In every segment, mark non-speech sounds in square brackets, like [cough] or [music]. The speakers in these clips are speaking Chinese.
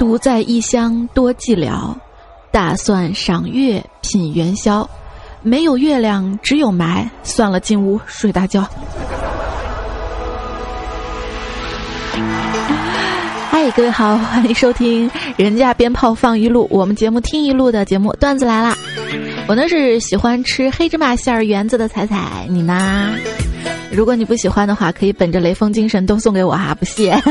独在异乡多寂寥，打算赏月品元宵。没有月亮，只有霾。算了，进屋睡大觉。嗨，各位好，欢迎收听《人家鞭炮放一路，我们节目听一路》的节目段子来啦！我呢是喜欢吃黑芝麻馅儿圆子的彩彩，你呢？如果你不喜欢的话，可以本着雷锋精神都送给我哈，不谢。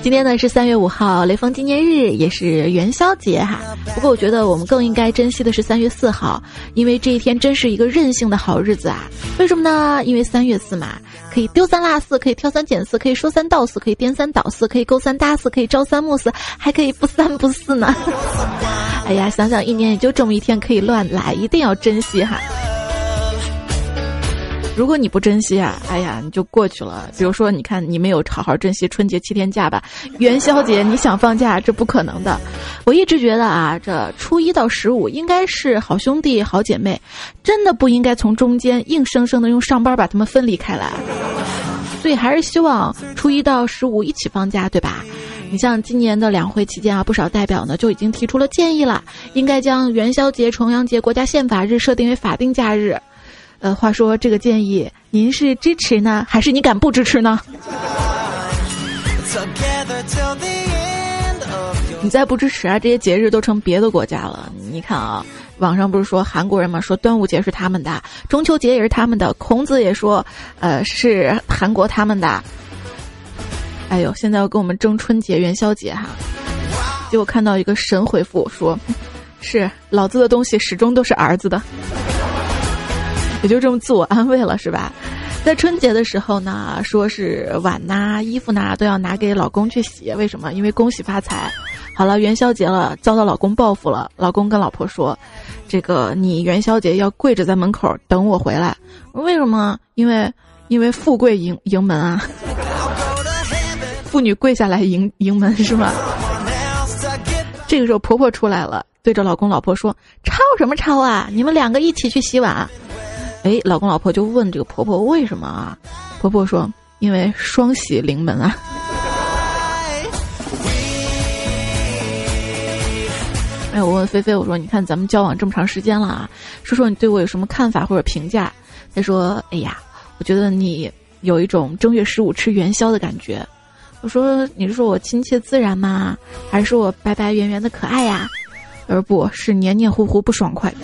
今天呢是三月五号，雷锋纪念日，也是元宵节哈。不过我觉得我们更应该珍惜的是三月四号，因为这一天真是一个任性的好日子啊！为什么呢？因为三月四嘛，可以丢三落四，可以挑三拣四，可以说三道四，可以颠三倒四，可以勾三搭四，可以朝三暮四，还可以不三不四呢。哎呀，想想一年也就这么一天可以乱来，一定要珍惜哈。如果你不珍惜啊，哎呀，你就过去了。比如说，你看你没有好好珍惜春节七天假吧？元宵节你想放假，这不可能的。我一直觉得啊，这初一到十五应该是好兄弟、好姐妹，真的不应该从中间硬生生的用上班把他们分离开来。所以还是希望初一到十五一起放假，对吧？你像今年的两会期间啊，不少代表呢就已经提出了建议了，应该将元宵节、重阳节、国家宪法日设定为法定假日。呃，话说这个建议，您是支持呢，还是你敢不支持呢？你再不支持啊，这些节日都成别的国家了。你看啊，网上不是说韩国人嘛，说端午节是他们的，中秋节也是他们的，孔子也说，呃，是韩国他们的。哎呦，现在要跟我们争春节、元宵节哈，结果看到一个神回复说，是老子的东西始终都是儿子的。也就这么自我安慰了，是吧？在春节的时候呢，说是碗呐、衣服呐都要拿给老公去洗，为什么？因为恭喜发财。好了，元宵节了，遭到老公报复了。老公跟老婆说：“这个你元宵节要跪着在门口等我回来。”为什么？因为因为富贵迎迎门啊，妇女跪下来迎迎门是吗？这个时候婆婆出来了，对着老公老婆说：“吵什么吵啊？你们两个一起去洗碗。”哎，老公老婆就问这个婆婆为什么啊？婆婆说：“因为双喜临门啊。[laughs] ”哎，我问菲菲，我说：“你看咱们交往这么长时间了啊，说说你对我有什么看法或者评价？”她说：“哎呀，我觉得你有一种正月十五吃元宵的感觉。”我说：“你是说我亲切自然吗？还是说我白白圆圆的可爱呀？而不是黏黏糊糊不爽快。”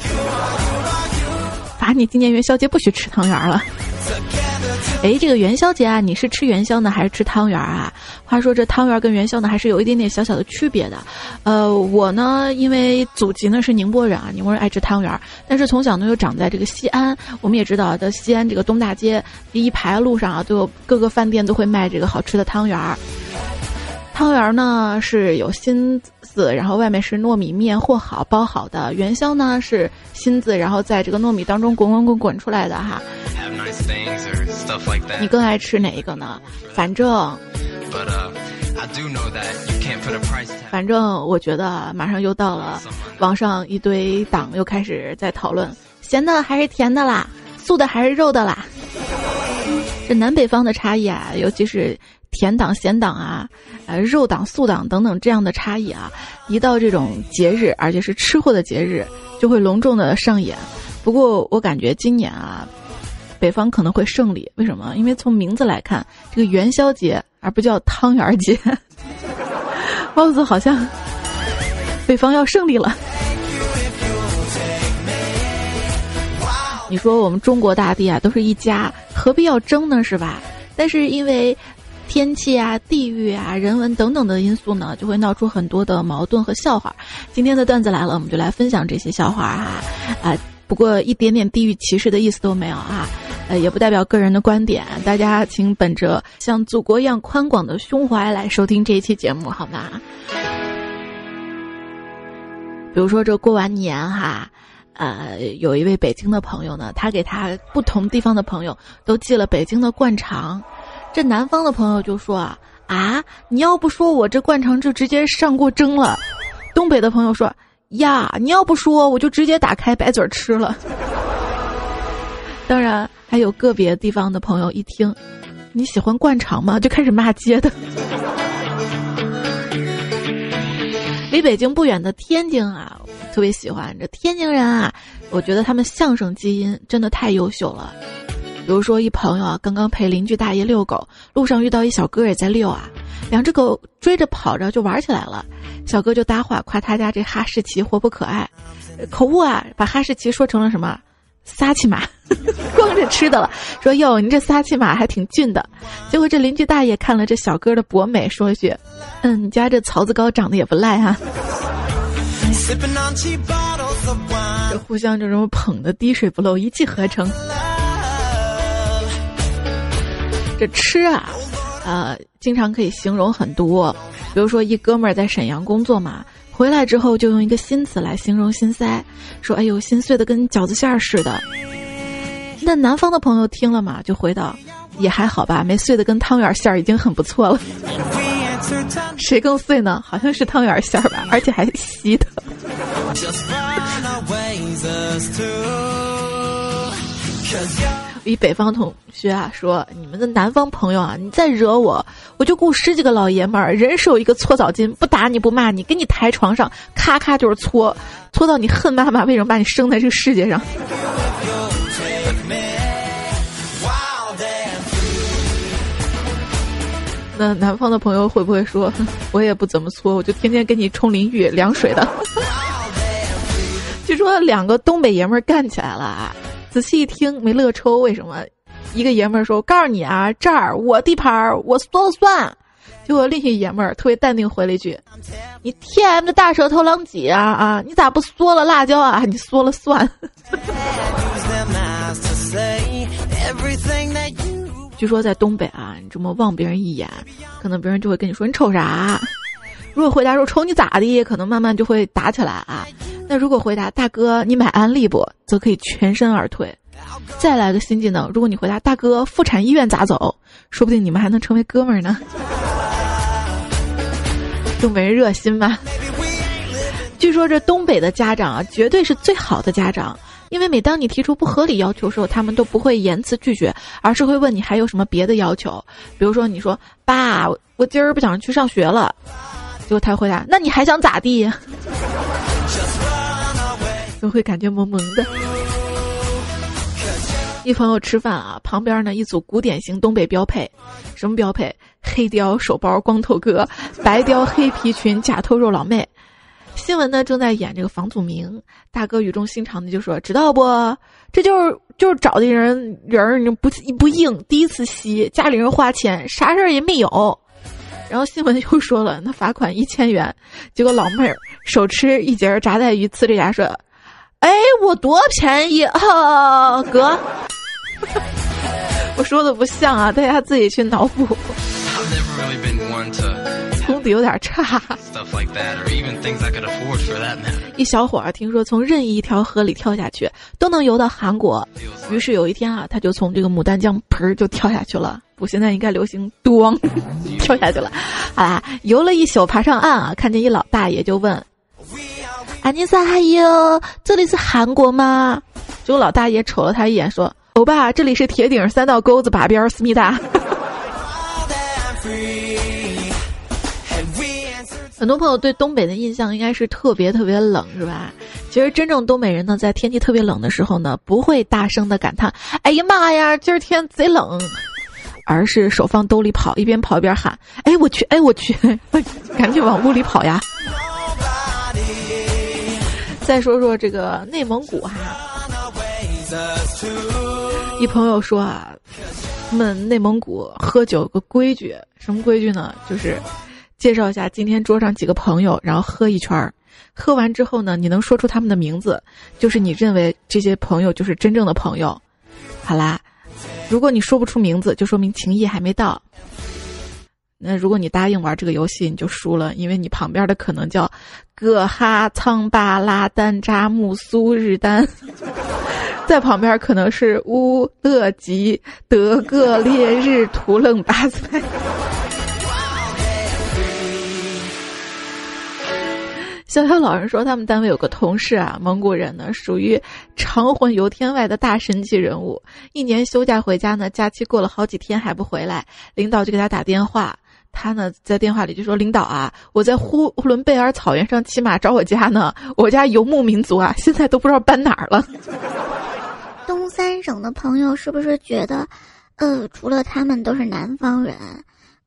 罚你今年元宵节不许吃汤圆了。哎，这个元宵节啊，你是吃元宵呢，还是吃汤圆啊？话说这汤圆跟元宵呢，还是有一点点小小的区别的。呃，我呢，因为祖籍呢是宁波人啊，宁波人爱吃汤圆，但是从小呢又长在这个西安，我们也知道，在西安这个东大街第一排路上啊，都有各个饭店都会卖这个好吃的汤圆儿。汤圆呢是有心子，然后外面是糯米面和好包好的。元宵呢是心子，然后在这个糯米当中滚滚滚滚出来的哈。你更爱吃哪一个呢？反正，反正我觉得马上又到了，网上一堆党又开始在讨论，咸的还是甜的啦，素的还是肉的啦。这南北方的差异啊，尤其是。甜党、咸党啊，呃，肉党、素党等等这样的差异啊，一到这种节日，而且是吃货的节日，就会隆重的上演。不过我感觉今年啊，北方可能会胜利。为什么？因为从名字来看，这个元宵节而不叫汤圆节，包子好像北方要胜利了。你说我们中国大地啊，都是一家，何必要争呢？是吧？但是因为。天气啊、地域啊、人文等等的因素呢，就会闹出很多的矛盾和笑话。今天的段子来了，我们就来分享这些笑话哈。啊，不过一点点地域歧视的意思都没有啊，呃，也不代表个人的观点。大家请本着像祖国一样宽广的胸怀来收听这一期节目，好吗？比如说这过完年哈，呃，有一位北京的朋友呢，他给他不同地方的朋友都寄了北京的灌肠。这南方的朋友就说啊啊，你要不说我这灌肠就直接上过蒸了。东北的朋友说呀，你要不说我就直接打开白嘴吃了。当然还有个别地方的朋友一听，你喜欢灌肠吗？就开始骂街的。离北京不远的天津啊，特别喜欢这天津人啊，我觉得他们相声基因真的太优秀了。比如说，一朋友啊，刚刚陪邻居大爷遛狗，路上遇到一小哥也在遛啊，两只狗追着跑着就玩起来了。小哥就搭话夸他家这哈士奇活泼可爱，口误啊，把哈士奇说成了什么撒气马，[laughs] 光着吃的了。说哟，你这撒气马还挺俊的。结果这邻居大爷看了这小哥的博美，说一句：“嗯，你家这槽子高长得也不赖哈。”这互相这种捧的滴水不漏，一气呵成。这吃啊，呃，经常可以形容很多。比如说，一哥们儿在沈阳工作嘛，回来之后就用一个新词来形容心塞，说：“哎呦，心碎的跟饺子馅儿似的。”那南方的朋友听了嘛，就回道：“也还好吧，没碎的跟汤圆馅儿已经很不错了。”谁更碎呢？好像是汤圆馅儿吧，而且还稀的。一北方同学啊说：“你们的南方朋友啊，你再惹我，我就雇十几个老爷们儿，人手一个搓澡巾，不打你不骂你，给你抬床上，咔咔就是搓，搓到你恨妈妈为什么把你生在这个世界上。”那南方的朋友会不会说：“我也不怎么搓，我就天天给你冲淋浴凉水的。[laughs] ”据说两个东北爷们儿干起来了啊。仔细一听没乐抽，为什么？一个爷们儿说：“告诉你啊，这儿我地盘儿，我说了算。”结果另一爷们儿特别淡定回了一句：“你 T M 的大舌头啷几啊啊？你咋不嗦了辣椒啊？你嗦了算。[laughs] ”据说在东北啊，你这么望别人一眼，可能别人就会跟你说：“你瞅啥？”如果回答说瞅你咋的，可能慢慢就会打起来啊。那如果回答大哥你买安利不，则可以全身而退。再来个新技能，如果你回答大哥妇产医院咋走，说不定你们还能成为哥们儿呢。[laughs] 就没人热心吧？据说这东北的家长啊，绝对是最好的家长，因为每当你提出不合理要求时候，他们都不会言辞拒绝，而是会问你还有什么别的要求。比如说你说爸，我今儿不想去上学了。结果他回答：“那你还想咋地？” [laughs] 就会感觉萌萌的。一朋友吃饭啊，旁边呢一组古典型东北标配，什么标配？黑貂手包光头哥，白貂黑皮裙假透肉老妹。新闻呢正在演这个房祖名，大哥语重心长的就说：“知道不？这就是就是找的人人你不不硬，第一次吸，家里人花钱，啥事儿也没有。”然后新闻又说了，那罚款一千元。结果老妹儿手持一截炸带鱼，呲着牙说：“哎，我多便宜啊，哥！” [laughs] 我说的不像啊，大家自己去脑补。功底有点差。一小伙儿听说从任意一条河里跳下去都能游到韩国，于是有一天啊，他就从这个牡丹江盆儿就跳下去了。我，现在应该流行“咣 [laughs] ”，跳下去了。好啦，游了一宿，爬上岸啊，看见一老大爷就问：“安妮萨，还有这里是韩国吗？”结果老大爷瞅了他一眼，说：“欧巴，这里是铁顶三道沟子把边思密达。[laughs] ”很多朋友对东北的印象应该是特别特别冷，是吧？其实真正东北人呢，在天气特别冷的时候呢，不会大声的感叹：“哎呀妈呀，今儿天贼冷。”而是手放兜里跑，一边跑一边喊：“哎我去，哎我去，[laughs] 赶紧往屋里跑呀！”再说说这个内蒙古哈，一朋友说啊，他们内蒙古喝酒有个规矩，什么规矩呢？就是介绍一下今天桌上几个朋友，然后喝一圈儿，喝完之后呢，你能说出他们的名字，就是你认为这些朋友就是真正的朋友。好啦。如果你说不出名字，就说明情谊还没到。那如果你答应玩这个游戏，你就输了，因为你旁边的可能叫葛哈苍巴拉丹扎木苏日丹，[laughs] 在旁边可能是乌勒吉德格列日图楞巴塞。小小老人说，他们单位有个同事啊，蒙古人呢，属于长魂游天外的大神级人物。一年休假回家呢，假期过了好几天还不回来，领导就给他打电话，他呢在电话里就说：“领导啊，我在呼呼伦贝尔草原上骑马找我家呢，我家游牧民族啊，现在都不知道搬哪儿了。”东三省的朋友是不是觉得，呃，除了他们都是南方人？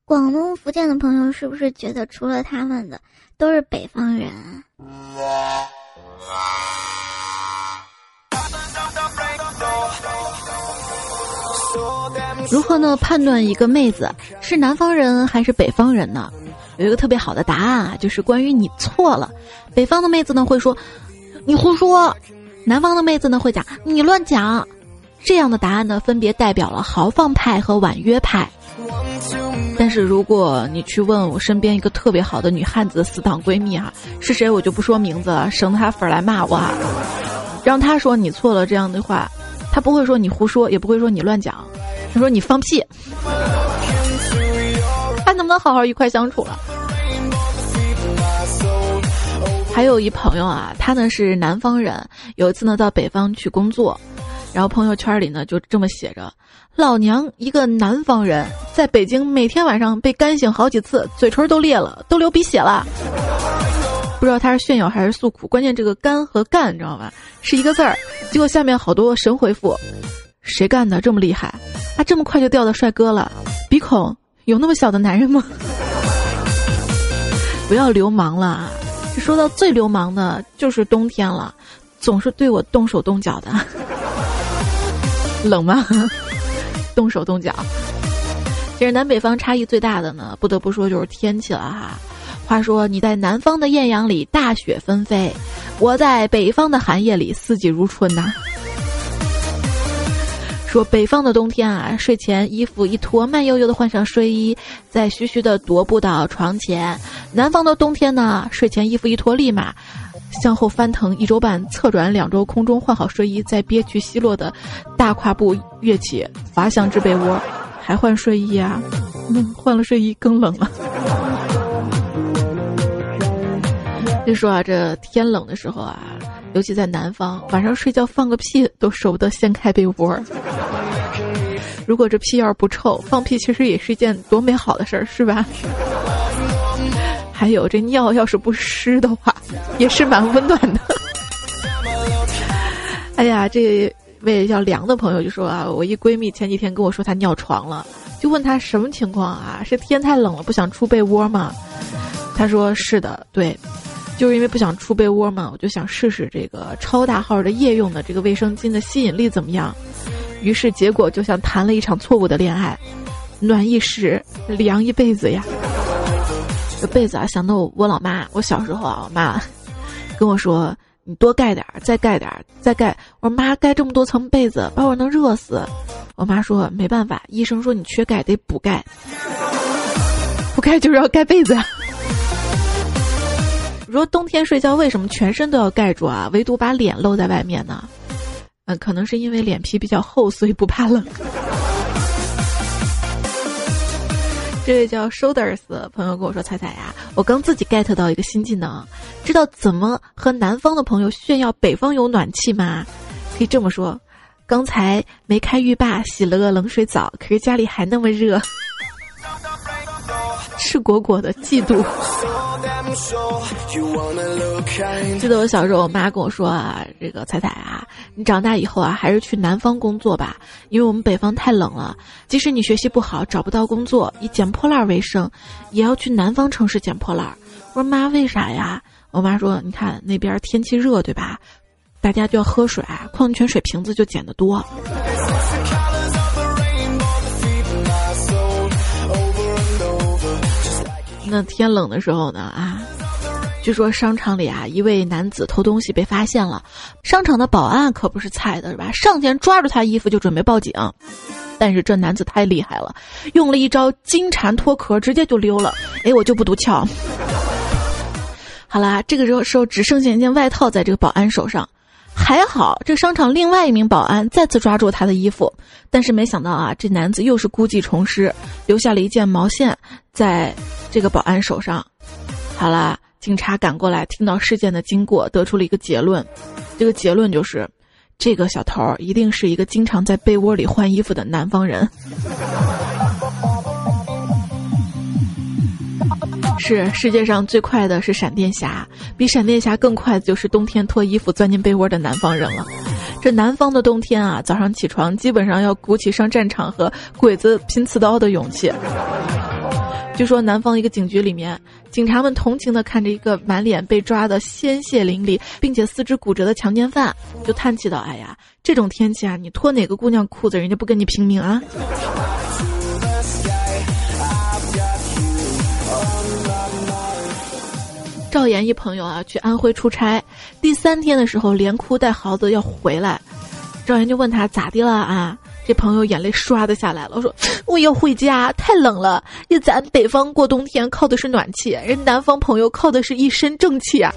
广东、福建的朋友是不是觉得除了他们的都是北方人？如何呢？判断一个妹子是南方人还是北方人呢？有一个特别好的答案啊，就是关于你错了。北方的妹子呢会说你胡说，南方的妹子呢会讲你乱讲。这样的答案呢，分别代表了豪放派和婉约派。但是如果你去问我身边一个特别好的女汉子死党闺蜜哈，是谁我就不说名字了，省得她粉儿来骂我啊。让她说你错了这样的话，他不会说你胡说，也不会说你乱讲。他说：“你放屁，还能不能好好愉快相处了？”还有一朋友啊，他呢是南方人，有一次呢到北方去工作，然后朋友圈里呢就这么写着：“老娘一个南方人，在北京每天晚上被干醒好几次，嘴唇都裂了，都流鼻血了。”不知道他是炫耀还是诉苦，关键这个“干”和“干”你知道吧？是一个字儿。结果下面好多神回复。谁干的这么厉害？啊，这么快就钓到帅哥了？鼻孔有那么小的男人吗？[laughs] 不要流氓了！说到最流氓的，就是冬天了，总是对我动手动脚的。[laughs] 冷吗？[laughs] 动手动脚。其实南北方差异最大的呢，不得不说就是天气了哈。话说你在南方的艳阳里大雪纷飞，我在北方的寒夜里四季如春呐。说北方的冬天啊，睡前衣服一脱，慢悠悠的换上睡衣，再徐徐的踱步到床前；南方的冬天呢，睡前衣服一脱，立马向后翻腾一周半，侧转两周，空中换好睡衣，再憋屈奚落的大跨步跃起，滑向至被窝，还换睡衣啊？嗯，换了睡衣更冷了。就说啊，这天冷的时候啊。尤其在南方，晚上睡觉放个屁都舍不得掀开被窝。如果这屁要是不臭，放屁其实也是一件多美好的事儿，是吧？[laughs] 还有这尿要是不湿的话，也是蛮温暖的。[laughs] 哎呀，这位叫梁的朋友就说啊，我一闺蜜前几天跟我说她尿床了，就问她什么情况啊？是天太冷了不想出被窝吗？她说是的，对。就是因为不想出被窝嘛，我就想试试这个超大号的夜用的这个卫生巾的吸引力怎么样。于是结果就像谈了一场错误的恋爱，暖一时，凉一辈子呀。这被子啊，想到我老妈，我小时候啊，我妈跟我说：“你多盖点儿，再盖点儿，再盖。”我说：“妈，盖这么多层被子，把我能热死。”我妈说：“没办法，医生说你缺钙，得补钙。补钙就是要盖被子。”说冬天睡觉为什么全身都要盖住啊？唯独把脸露在外面呢？嗯，可能是因为脸皮比较厚，所以不怕冷。[laughs] 这位叫 Shoulders 的朋友跟我说：“彩彩呀，我刚自己 get 到一个新技能，知道怎么和南方的朋友炫耀北方有暖气吗？可以这么说，刚才没开浴霸，洗了个冷水澡，可是家里还那么热。[laughs] ”赤果果的嫉妒。记得我小时候，我妈跟我说啊：“这个彩彩啊，你长大以后啊，还是去南方工作吧，因为我们北方太冷了。即使你学习不好，找不到工作，以捡破烂为生，也要去南方城市捡破烂。”我说：“妈，为啥呀？”我妈说：“你看那边天气热，对吧？大家就要喝水，矿泉水瓶子就捡得多。”那天冷的时候呢啊，据说商场里啊，一位男子偷东西被发现了，商场的保安可不是菜的是吧？上前抓住他衣服就准备报警，但是这男子太厉害了，用了一招金蝉脱壳，直接就溜了。哎，我就不读翘。好啦，这个时候时候只剩下一件外套在这个保安手上。还好，这商场另外一名保安再次抓住他的衣服，但是没想到啊，这男子又是故技重施，留下了一件毛线在这个保安手上。好啦，警察赶过来，听到事件的经过，得出了一个结论，这个结论就是，这个小偷一定是一个经常在被窝里换衣服的南方人。是世界上最快的是闪电侠，比闪电侠更快的就是冬天脱衣服钻进被窝的南方人了。这南方的冬天啊，早上起床基本上要鼓起上战场和鬼子拼刺刀的勇气。据说南方一个警局里面，警察们同情地看着一个满脸被抓的鲜血淋漓，并且四肢骨折的强奸犯，就叹气道：“哎呀，这种天气啊，你脱哪个姑娘裤子，人家不跟你拼命啊？”赵岩一朋友啊，去安徽出差，第三天的时候连哭带嚎的要回来，赵岩就问他咋的了啊？这朋友眼泪唰的下来了，我说我要回家，太冷了。你咱北方过冬天靠的是暖气，人南方朋友靠的是一身正气啊。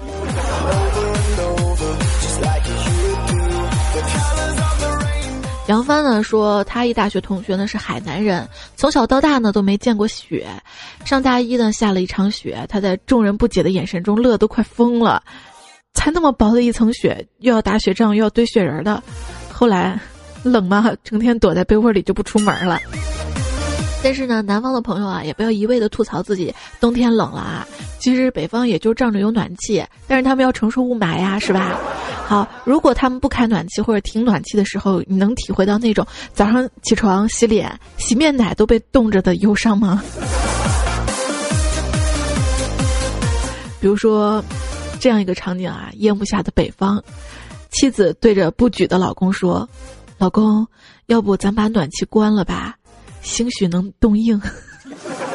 杨帆呢说，他一大学同学呢是海南人，从小到大呢都没见过雪，上大一呢下了一场雪，他在众人不解的眼神中乐都快疯了，才那么薄的一层雪，又要打雪仗又要堆雪人儿的，后来。冷吗？成天躲在被窝里就不出门了。但是呢，南方的朋友啊，也不要一味的吐槽自己冬天冷了啊。其实北方也就仗着有暖气，但是他们要承受雾霾呀，是吧？好，如果他们不开暖气或者停暖气的时候，你能体会到那种早上起床洗脸、洗面奶都被冻着的忧伤吗？比如说，这样一个场景啊，夜幕下的北方，妻子对着不举的老公说。老公，要不咱把暖气关了吧，兴许能冻硬。[laughs]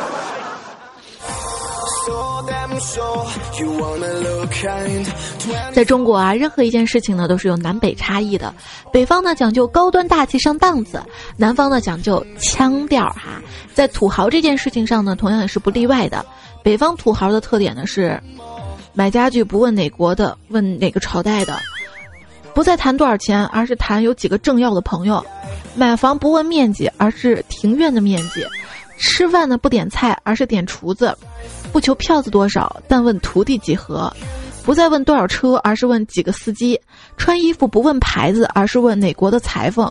在中国啊，任何一件事情呢都是有南北差异的。北方呢讲究高端大气上档次，南方呢讲究腔调哈。在土豪这件事情上呢，同样也是不例外的。北方土豪的特点呢是，买家具不问哪国的，问哪个朝代的。不再谈多少钱，而是谈有几个政要的朋友；买房不问面积，而是庭院的面积；吃饭呢不点菜，而是点厨子；不求票子多少，但问徒弟几何；不再问多少车，而是问几个司机；穿衣服不问牌子，而是问哪国的裁缝；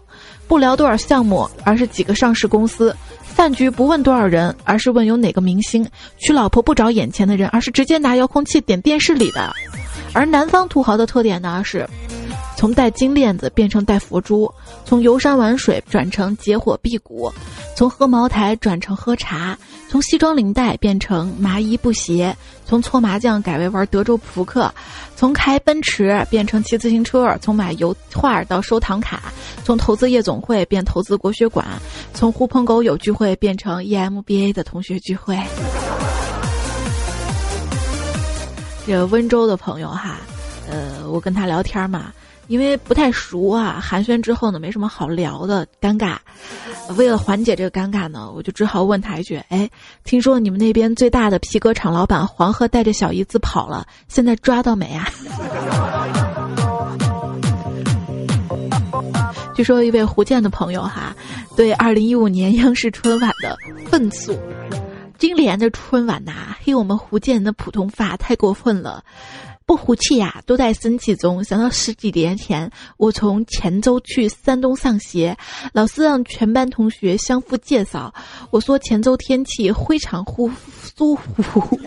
不聊多少项目，而是几个上市公司；饭局不问多少人，而是问有哪个明星；娶老婆不找眼前的人，而是直接拿遥控器点电视里的。而南方土豪的特点呢是。从戴金链子变成戴佛珠，从游山玩水转成结火辟谷，从喝茅台转成喝茶，从西装领带变成麻衣布鞋，从搓麻将改为玩德州扑克，从开奔驰变成骑自行车，从买油画到收藏卡，从投资夜总会变投资国学馆，从狐朋狗友聚会变成 EMBA 的同学聚会。这温州的朋友哈，呃，我跟他聊天嘛。因为不太熟啊，寒暄之后呢，没什么好聊的，尴尬。为了缓解这个尴尬呢，我就只好问他一句：“哎，听说你们那边最大的皮革厂老板黄鹤带着小姨子跑了，现在抓到没啊？” [laughs] 据说一位福建的朋友哈，对二零一五年央视春晚的愤诉：今年的春晚呐，黑我们福建人的普通话太过分了。不服气呀，都在生气中。想到十几年前，我从黔州去山东上学，老师让全班同学相互介绍。我说黔州天气非常呼舒服，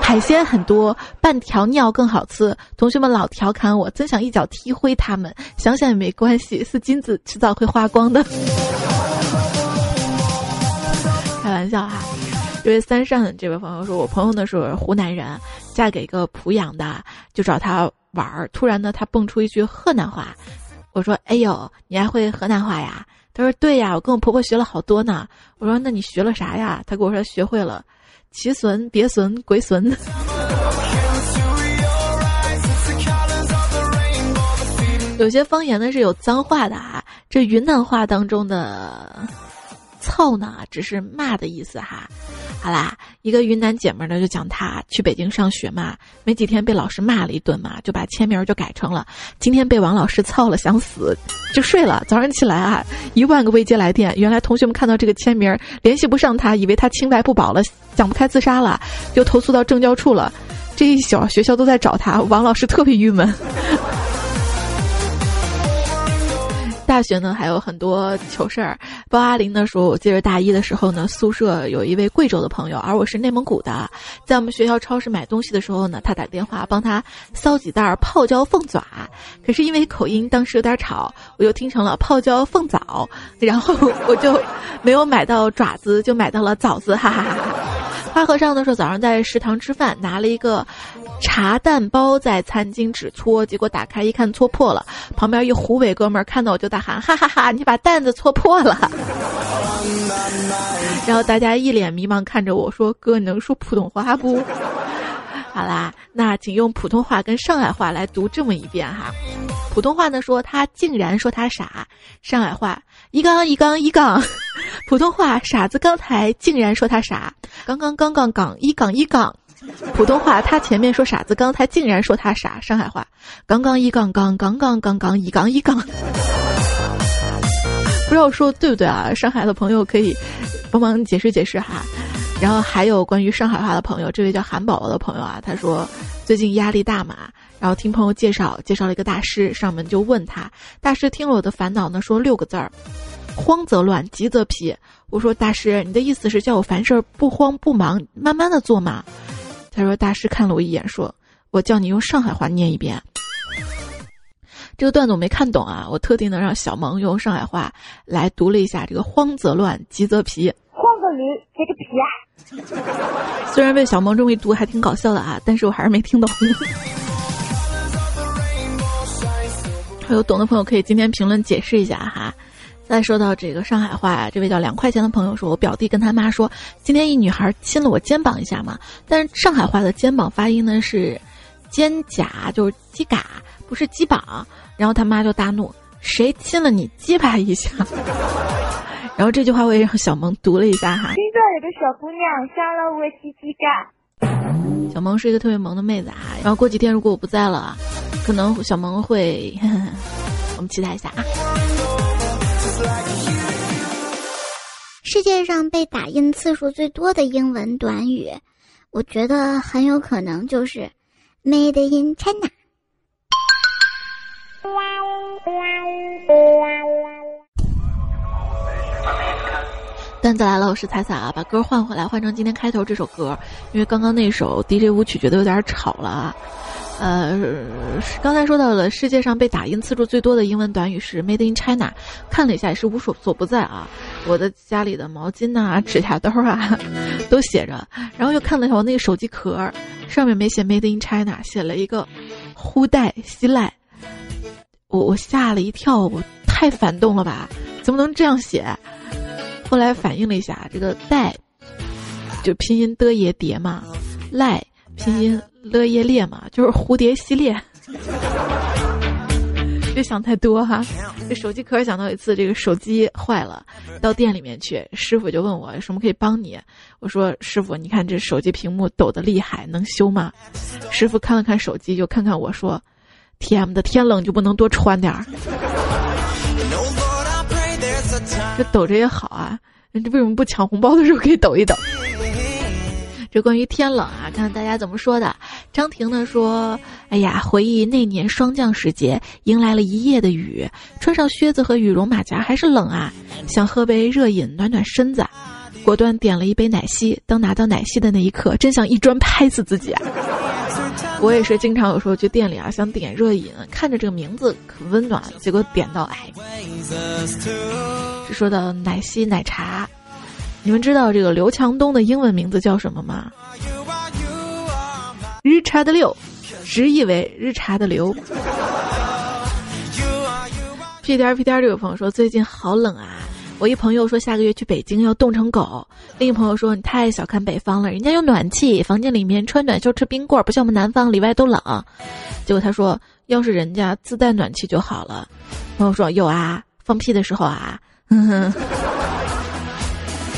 海鲜很多，半条尿更好吃。同学们老调侃我，真想一脚踢灰他们。想想也没关系，是金子迟早会花光的。开玩笑哈。这位三善这位朋友说：“我朋友呢是湖南人，嫁给一个濮阳的，就找他玩儿。突然呢，他蹦出一句河南话。我说：‘哎呦，你还会河南话呀？’他说：‘对呀，我跟我婆婆学了好多呢。’我说：‘那你学了啥呀？’他跟我说：‘学会了，其损、别损鬼损。’有些方言呢是有脏话的啊，这云南话当中的‘操’呢，只是骂的意思哈。”好啦，一个云南姐们呢就讲她去北京上学嘛，没几天被老师骂了一顿嘛，就把签名就改成了今天被王老师操了想死，就睡了。早上起来啊，一万个未接来电，原来同学们看到这个签名联系不上他，以为他清白不保了，想不开自杀了，就投诉到政教处了。这一宿学校都在找他，王老师特别郁闷。大学呢还有很多糗事儿。包阿林呢说，我记得大一的时候呢，宿舍有一位贵州的朋友，而我是内蒙古的，在我们学校超市买东西的时候呢，他打电话帮他捎几袋泡椒凤爪，可是因为口音当时有点吵，我又听成了泡椒凤枣，然后我就没有买到爪子，就买到了枣子，哈哈哈哈。花和尚呢说，早上在食堂吃饭，拿了一个。茶蛋包在餐巾纸搓，结果打开一看搓破了。旁边一湖北哥们儿看到我就大喊：“哈哈哈！你把蛋子搓破了！” [laughs] 然后大家一脸迷茫看着我说：“哥，你能说普通话不？” [laughs] 好啦，那请用普通话跟上海话来读这么一遍哈。普通话呢说他竟然说他傻，上海话一杠一杠一杠，[laughs] 普通话傻子刚才竟然说他傻，刚刚刚刚杠一杠一杠。普通话，他前面说傻子，刚才竟然说他傻。上海话，刚刚一杠杠，刚刚刚刚一杠一杠，不知道说对不对啊？上海的朋友可以帮忙解释解释哈。然后还有关于上海话的朋友，这位叫韩宝宝的朋友啊，他说最近压力大嘛，然后听朋友介绍，介绍了一个大师，上门就问他，大师听了我的烦恼呢，说六个字儿：慌则乱，急则疲。我说大师，你的意思是叫我凡事不慌不忙，慢慢的做嘛？他说：“大师看了我一眼，说我叫你用上海话念一遍。这个段子我没看懂啊，我特地呢让小萌用上海话来读了一下这个‘慌则乱，急则疲’。慌个驴，这个皮啊！[laughs] 虽然被小萌这么一读还挺搞笑的啊，但是我还是没听懂。[laughs] 还有懂的朋友可以今天评论解释一下哈。”再说到这个上海话呀，这位叫两块钱的朋友说，我表弟跟他妈说，今天一女孩亲了我肩膀一下嘛，但是上海话的肩膀发音呢是肩胛，就是鸡嘎，不是鸡膀。然后他妈就大怒，谁亲了你鸡巴一下？[laughs] 然后这句话我也让小萌读了一下哈。听到有个小姑娘杀了我鸡鸡嘎。小萌是一个特别萌的妹子啊。然后过几天如果我不在了，可能小萌会，[laughs] 我们期待一下啊。世界上被打印次数最多的英文短语，我觉得很有可能就是 “Made in China”。段子来了，我是彩彩啊，把歌换回来，换成今天开头这首歌，因为刚刚那首 DJ 舞曲觉得有点吵了啊。呃，刚才说到了世界上被打印次数最多的英文短语是 “Made in China”，看了一下也是无所所不在啊。我的家里的毛巾呐、指甲刀啊，[laughs] 都写着。然后又看了一下我那个手机壳，上面没写 “Made in China”，写了一个“呼带希赖”。我我吓了一跳，我太反动了吧？怎么能这样写？后来反应了一下，这个“带”就拼音的也叠嘛，“赖”拼音。乐业列嘛，就是蝴蝶系列。[laughs] 别想太多哈。这手机壳想到一次，这个手机坏了，到店里面去，师傅就问我有什么可以帮你。我说师傅，你看这手机屏幕抖得厉害，能修吗？师傅看了看手机，又看看我说：“T.M. 的天冷就不能多穿点儿。”这抖着也好啊，这为什么不抢红包的时候可以抖一抖？这关于天冷啊，看看大家怎么说的。张婷呢说：“哎呀，回忆那年霜降时节，迎来了一夜的雨，穿上靴子和羽绒马甲还是冷啊，想喝杯热饮暖暖身子，果断点了一杯奶昔。当拿到奶昔的那一刻，真想一砖拍死自己啊！[laughs] 我也是经常有时候去店里啊，想点热饮，看着这个名字可温暖，结果点到哎，是说到奶昔奶茶。”你们知道这个刘强东的英文名字叫什么吗？日茶的六，直译为日茶的刘。屁颠儿屁颠儿，这位朋友说最近好冷啊！我一朋友说下个月去北京要冻成狗，另一朋友说你太小看北方了，人家有暖气，房间里面穿短袖吃冰棍儿，不像我们南方里外都冷。结果他说要是人家自带暖气就好了。朋友说有啊，放屁的时候啊。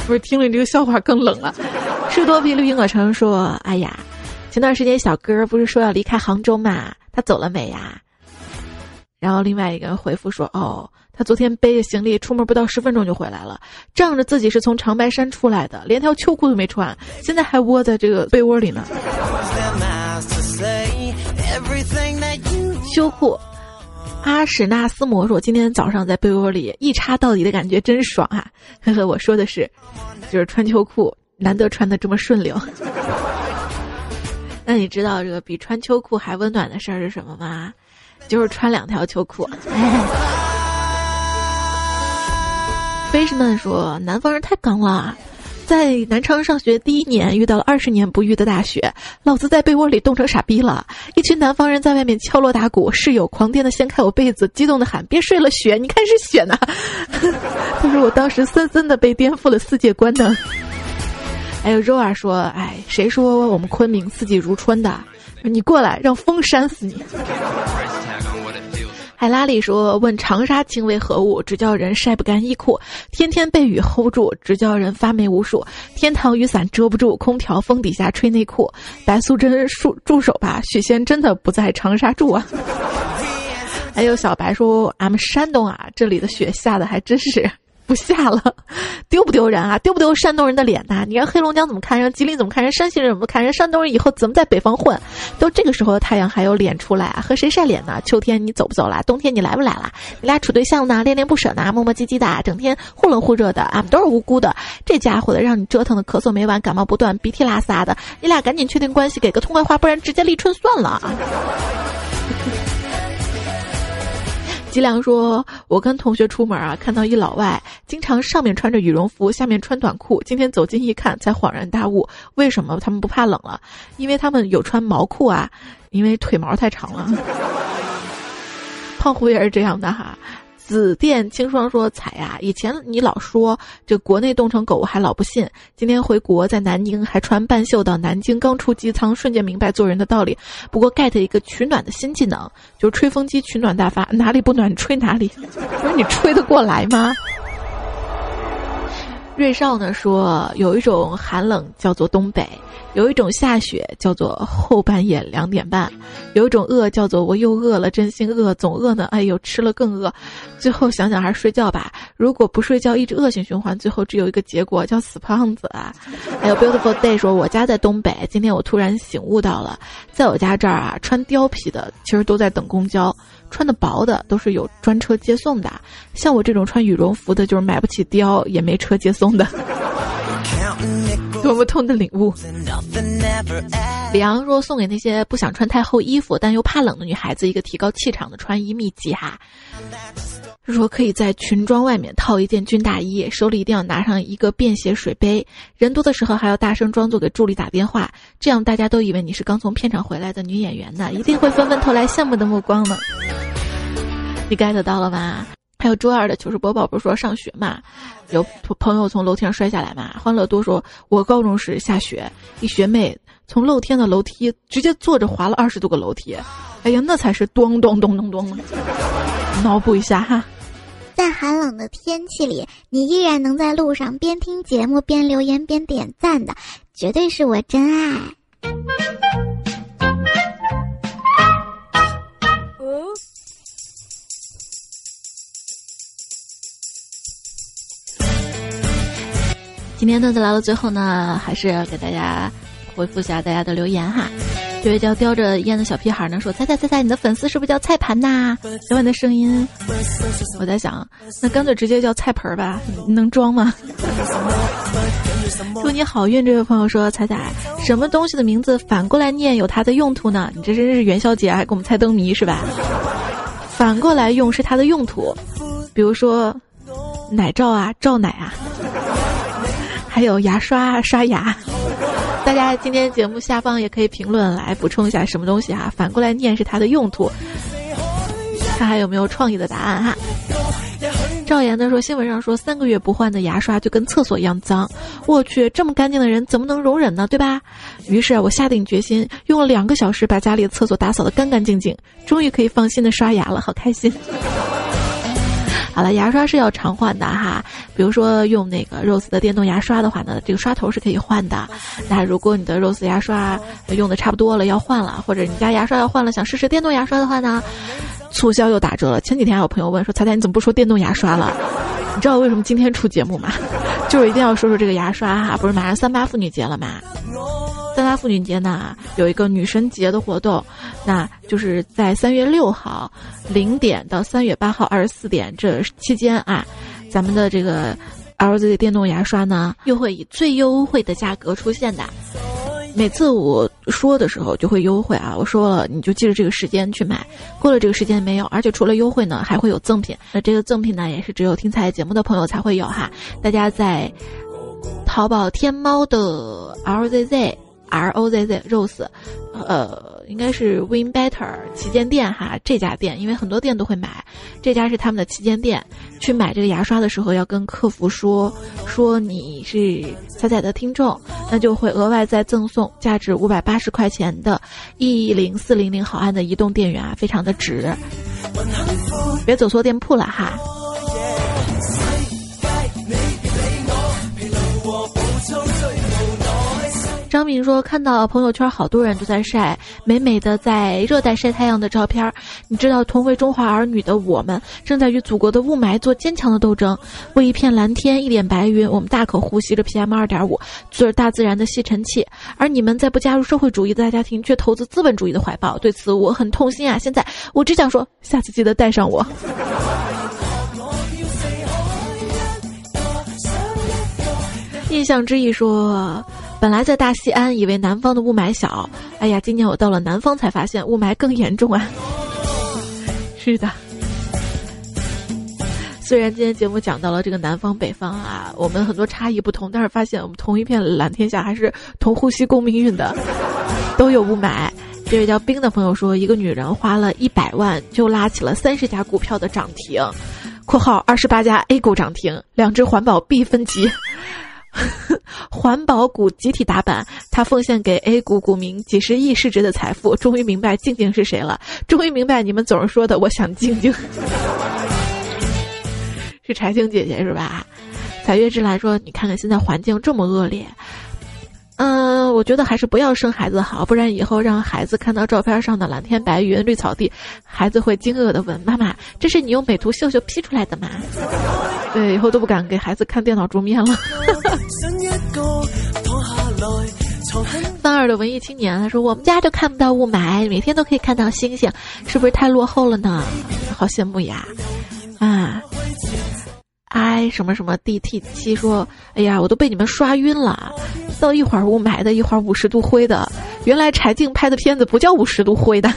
不是听了你这个笑话更冷了。[laughs] 士多啤梨苹果城说：“哎呀，前段时间小哥不是说要离开杭州嘛？他走了没呀？”然后另外一个人回复说：“哦，他昨天背着行李出门不到十分钟就回来了，仗着自己是从长白山出来的，连条秋裤都没穿，现在还窝在这个被窝里呢。”秋裤，阿史纳斯魔说：“今天早上在被窝里一插到底的感觉真爽啊！”呵呵，我说的是，就是穿秋裤，难得穿的这么顺溜。[laughs] 那你知道这个比穿秋裤还温暖的事儿是什么吗？就是穿两条秋裤。[laughs] 飞士们说：“南方人太刚了。”在南昌上学第一年，遇到了二十年不遇的大雪，老子在被窝里冻成傻逼了。一群南方人在外面敲锣打鼓，室友狂颠的掀开我被子，激动的喊：“别睡了，雪！你看是雪呢！” [laughs] 他说我当时森森的被颠覆了世界观呢。还有肉儿说：“哎，谁说我们昆明四季如春的？你过来，让风扇死你！”海拉里说：“问长沙情为何物，只叫人晒不干衣裤；天天被雨 hold 住，只叫人发霉无数。天堂雨伞遮不住，空调风底下吹内裤。白素贞住住手吧，许仙真的不在长沙住啊。[laughs] ”还有小白说：“俺们山东啊，这里的雪下的还真是。”不下了，[laughs] 丢不丢人啊？丢不丢山东人的脸呐？你让黑龙江怎么看？让吉林怎么看？人山西人怎么看？人山东人以后怎么在北方混？都这个时候的太阳还有脸出来啊？和谁晒脸呢？秋天你走不走了？冬天你来不来了？你俩处对象呢？恋恋不舍呢？磨磨唧唧的，整天忽冷忽热的，俺们都是无辜的。这家伙的让你折腾的咳嗽没完，感冒不断，鼻涕拉撒的。你俩赶紧确定关系，给个痛快话，不然直接立春算了啊。吉良说：“我跟同学出门啊，看到一老外，经常上面穿着羽绒服，下面穿短裤。今天走近一看，才恍然大悟，为什么他们不怕冷了？因为他们有穿毛裤啊，因为腿毛太长了。胖虎也是这样的哈。”紫电清霜说：“彩呀，以前你老说这国内冻成狗，我还老不信。今天回国，在南宁还穿半袖到南京，刚出机舱，瞬间明白做人的道理。不过 get 一个取暖的新技能，就是吹风机取暖大发，哪里不暖吹哪里。不是你吹得过来吗？”瑞少呢说，有一种寒冷叫做东北，有一种下雪叫做后半夜两点半，有一种饿叫做我又饿了，真心饿，总饿呢，哎呦，吃了更饿，最后想想还是睡觉吧。如果不睡觉，一直恶性循环，最后只有一个结果叫死胖子啊。还有 beautiful day 说，我家在东北，今天我突然醒悟到了，在我家这儿啊，穿貂皮的其实都在等公交。穿的薄的都是有专车接送的，像我这种穿羽绒服的，就是买不起貂也没车接送的。多么痛的领悟！李昂若：“送给那些不想穿太厚衣服但又怕冷的女孩子一个提高气场的穿衣秘籍哈。”说可以在裙装外面套一件军大衣，手里一定要拿上一个便携水杯，人多的时候还要大声装作给助理打电话，这样大家都以为你是刚从片场回来的女演员呢，一定会纷纷投来羡慕的目光呢。你 get 到了吗？还有周二的糗事播报不是说上学嘛，有朋友从楼梯上摔下来嘛？欢乐多说，我高中时下雪，一学妹从露天的楼梯直接坐着滑了二十多个楼梯，哎呀，那才是咚咚咚咚咚！[laughs] 脑补一下哈。在寒冷的天气里，你依然能在路上边听节目边留言边点赞的，绝对是我真爱。今天段子来到最后呢，还是给大家回复一下大家的留言哈。这位叫叼着烟的小屁孩呢说：“猜猜猜猜，你的粉丝是不是叫菜盘呐？喜欢的声音。”我在想，那干脆直接叫菜盆吧，能装吗？祝你好运，这位朋友说：“彩彩，什么东西的名字反过来念有它的用途呢？你这真是元宵节还给我们猜灯谜是吧？反过来用是它的用途，比如说奶罩啊，罩奶啊，还有牙刷刷牙。”大家今天节目下方也可以评论来补充一下什么东西哈，反过来念是它的用途，看还有没有创意的答案哈。赵岩呢说新闻上说三个月不换的牙刷就跟厕所一样脏，我去这么干净的人怎么能容忍呢？对吧？于是我下定决心用了两个小时把家里的厕所打扫的干干净净，终于可以放心的刷牙了，好开心。好了，牙刷是要常换的哈。比如说用那个 Rose 的电动牙刷的话呢，这个刷头是可以换的。那如果你的 Rose 牙刷用的差不多了要换了，或者你家牙刷要换了，想试试电动牙刷的话呢，促销又打折了。前几天还有朋友问说：“彩彩你怎么不说电动牙刷了？” [laughs] 你知道为什么今天出节目吗？[laughs] 就是一定要说说这个牙刷哈，不是马上三八妇女节了吗？三八妇女节呢，有一个女神节的活动，那就是在三月六号零点到三月八号二十四点这期间啊，咱们的这个 LZ 电动牙刷呢，又会以最优惠的价格出现的。每次我说的时候就会优惠啊，我说了你就记着这个时间去买，过了这个时间没有，而且除了优惠呢，还会有赠品。那这个赠品呢，也是只有听彩节目的朋友才会有哈。大家在淘宝、天猫的 LZZ。R O Z Z Rose，呃，应该是 Win Better 旗舰店哈，这家店因为很多店都会买，这家是他们的旗舰店。去买这个牙刷的时候，要跟客服说说你是彩彩的听众，那就会额外再赠送价值五百八十块钱的 E 零四零零毫安的移动电源啊，非常的值。别走错店铺了哈。张敏说：“看到朋友圈好多人都在晒美美的在热带晒太阳的照片，你知道同为中华儿女的我们正在与祖国的雾霾做坚强的斗争。为一片蓝天一点白云，我们大可呼吸着 PM 二点五，做着大自然的吸尘器。而你们在不加入社会主义的大家庭，却投资资本主义的怀抱。对此我很痛心啊！现在我只想说，下次记得带上我。”印象之意说。本来在大西安，以为南方的雾霾小，哎呀，今年我到了南方才发现雾霾更严重啊！[laughs] 是的，虽然今天节目讲到了这个南方北方啊，我们很多差异不同，但是发现我们同一片蓝天下还是同呼吸共命运的，[laughs] 都有雾霾。这位叫冰的朋友说，一个女人花了一百万就拉起了三十家股票的涨停（括号二十八家 A 股涨停，两只环保 B 分级）。[laughs] 环保股集体打板，他奉献给 A 股股民几十亿市值的财富，终于明白静静是谁了。终于明白你们总是说的，我想静静，[laughs] 是柴静姐姐是吧？彩月之来说，你看看现在环境这么恶劣。嗯，我觉得还是不要生孩子好，不然以后让孩子看到照片上的蓝天白云、绿草地，孩子会惊愕的问：“妈妈，这是你用美图秀秀 P 出来的吗？”对，以后都不敢给孩子看电脑桌面了。[laughs] 范二的文艺青年他说：“我们家就看不到雾霾，每天都可以看到星星，是不是太落后了呢？好羡慕呀！”啊。i，什么什么 D T 七说，哎呀，我都被你们刷晕了，到一会儿雾霾的，一会儿五十度灰的，原来柴静拍的片子不叫五十度灰的，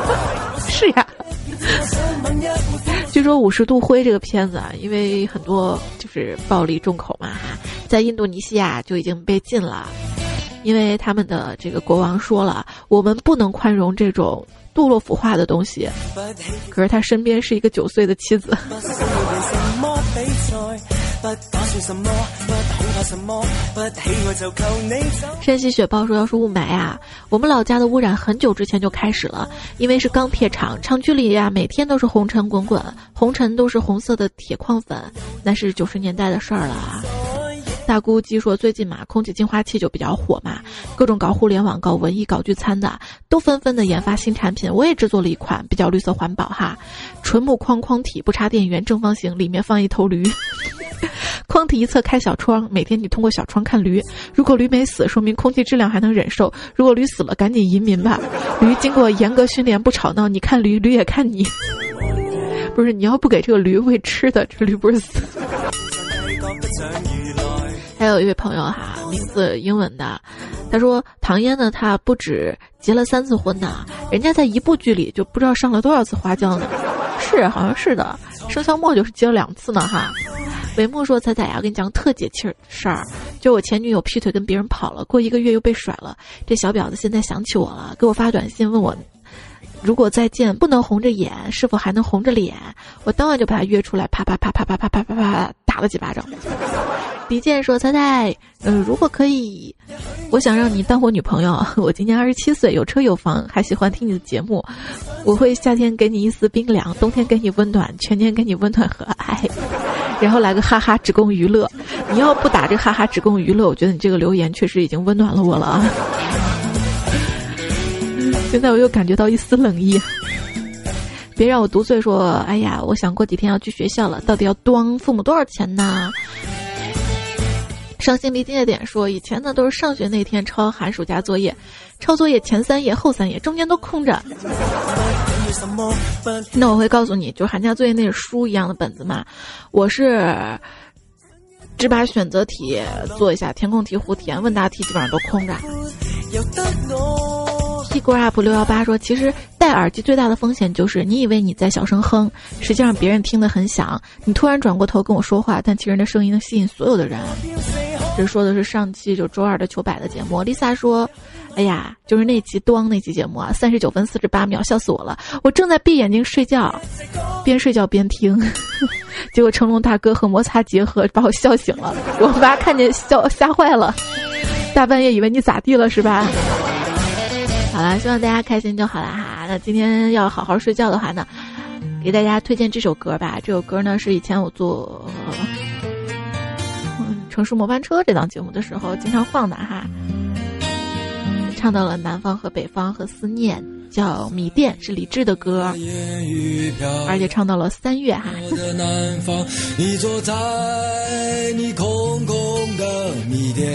[laughs] 是呀。据说五十度灰这个片子啊，因为很多就是暴力重口嘛，在印度尼西亚就已经被禁了，因为他们的这个国王说了，我们不能宽容这种。堕落腐化的东西，可是他身边是一个九岁的妻子。山西雪豹说：“要是雾霾啊，我们老家的污染很久之前就开始了，因为是钢铁厂，厂区里呀每天都是红尘滚滚，红尘都是红色的铁矿粉，那是九十年代的事儿了啊。”大姑鸡说：“最近嘛，空气净化器就比较火嘛，各种搞互联网、搞文艺、搞聚餐的，都纷纷的研发新产品。我也制作了一款比较绿色环保哈，纯木框框体，不插电源，正方形，里面放一头驴。[laughs] 框体一侧开小窗，每天你通过小窗看驴。如果驴没死，说明空气质量还能忍受；如果驴死了，赶紧移民吧。驴经过严格训练，不吵闹。你看驴，驴也看你。不是，你要不给这个驴喂吃的，这驴不是死。[laughs] ”还有一位朋友哈，名字英文的，他说唐嫣呢，她不止结了三次婚呢，人家在一部剧里就不知道上了多少次花轿呢。是，好像是的，生肖末就是结了两次呢哈。韦木说：“彩彩呀，我跟你讲特解气儿事儿，就我前女友劈腿跟别人跑了，过一个月又被甩了，这小婊子现在想起我了，给我发短信问我，如果再见不能红着眼，是否还能红着脸？我当晚就把他约出来，啪啪啪啪啪啪啪啪啪打了几巴掌。”李健说：“猜猜，嗯，如果可以，我想让你当我女朋友。[laughs] 我今年二十七岁，有车有房，还喜欢听你的节目。我会夏天给你一丝冰凉，冬天给你温暖，全年给你温暖和爱。[laughs] 然后来个哈哈，只供娱乐。你要不打这哈哈，只供娱乐，我觉得你这个留言确实已经温暖了我了。现在我又感觉到一丝冷意。别让我读罪说，哎呀，我想过几天要去学校了，到底要端父母多少钱呢？”伤心离界点说，以前呢都是上学那天抄寒暑假作业，抄作业前三页后三页，中间都空着。那我会告诉你，就寒假作业那是书一样的本子嘛，我是只把选择题做一下，填空题、胡填、问答题基本上都空着。G r up 六幺八说，其实戴耳机最大的风险就是你以为你在小声哼，实际上别人听得很响。你突然转过头跟我说话，但其实那声音能吸引所有的人。这说的是上期就周二的糗百的节目。Lisa 说。哎呀，就是那期咣那期节目啊，三十九分四十八秒，笑死我了！我正在闭眼睛睡觉，边睡觉边听，[laughs] 结果成龙大哥和摩擦结合，把我笑醒了。我妈看见笑吓坏了，大半夜以为你咋地了是吧？好了，希望大家开心就好了哈。那今天要好好睡觉的话呢，给大家推荐这首歌吧。这首歌呢是以前我做《城市末班车》这档节目的时候经常放的哈。唱到了南方和北方和思念，叫米店是李志的歌，而且唱到了三月哈。南方，你坐在你空空的米店，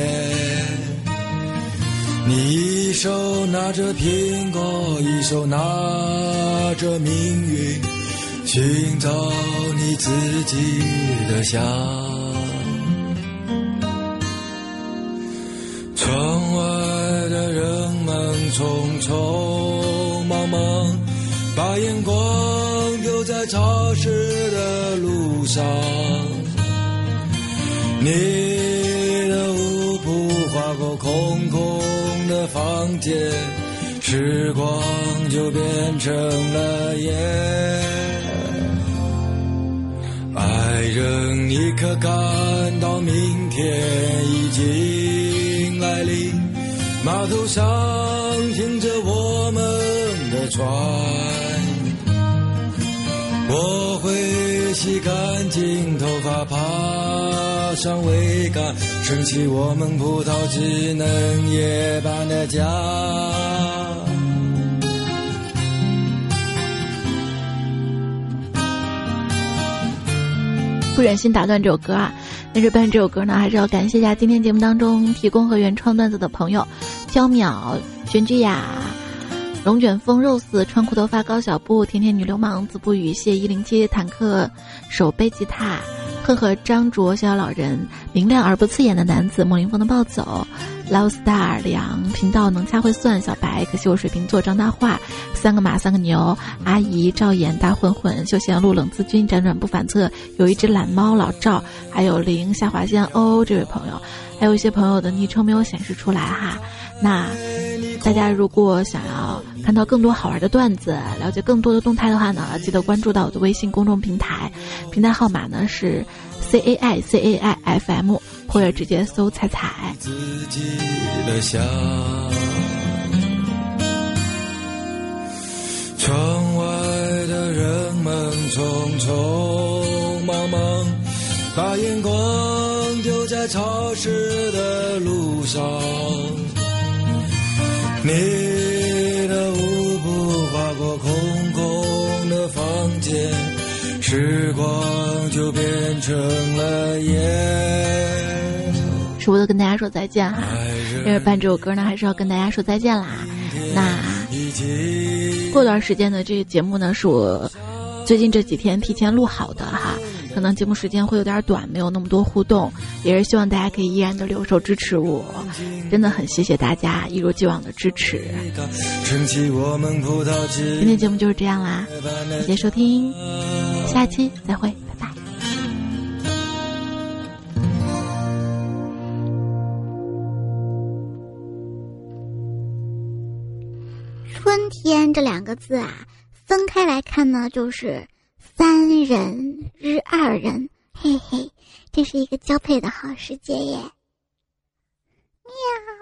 你手拿着苹果，一手拿着命运，寻找你自己的家。窗外的人们。匆匆忙忙，把眼光丢在潮湿的路上。你房间，时光就变成了烟。爱人，你可感到明天已经来临？码头上。停着我们的船，我会洗干净头发，爬上桅杆，撑起我们葡萄枝嫩叶般的家。不忍心打断这首歌啊！但是伴这首歌呢，还是要感谢一下今天节目当中提供和原创段子的朋友：缥缈、玄居雅、龙卷风、肉丝、穿裤头发高小布、甜甜女流氓、子不语、谢一零七、坦克手背吉他。赫赫张卓、逍遥老人、明亮而不刺眼的男子、莫林峰的暴走、Love Star、梁频道能掐会算、小白可惜我水瓶座、张大话、三个马三个牛、阿姨赵岩大混混、休闲路冷字君辗转不反侧、有一只懒猫老赵，还有零下划线哦这位朋友，还有一些朋友的昵称没有显示出来哈。那大家如果想要看到更多好玩的段子，了解更多的动态的话呢，记得关注到我的微信公众平台，平台号码呢是 C A I C A I F M，或者直接搜“彩彩”。窗外的人们匆匆忙忙，把眼光丢在潮湿的路上。你的舞步划过空空的房间，时光就变成了烟。舍不得跟大家说再见哈，因为伴这首歌呢，还是要跟大家说再见啦。那过段时间的这个节目呢，是我最近这几天提前录好的哈。可能节目时间会有点短，没有那么多互动，也是希望大家可以依然的留守支持我，真的很谢谢大家一如既往的支持。今天节目就是这样啦，谢谢收听，下期再会，拜拜。春天这两个字啊，分开来看呢，就是。三人日二人嘿嘿这是一个交配的好时节耶。喵。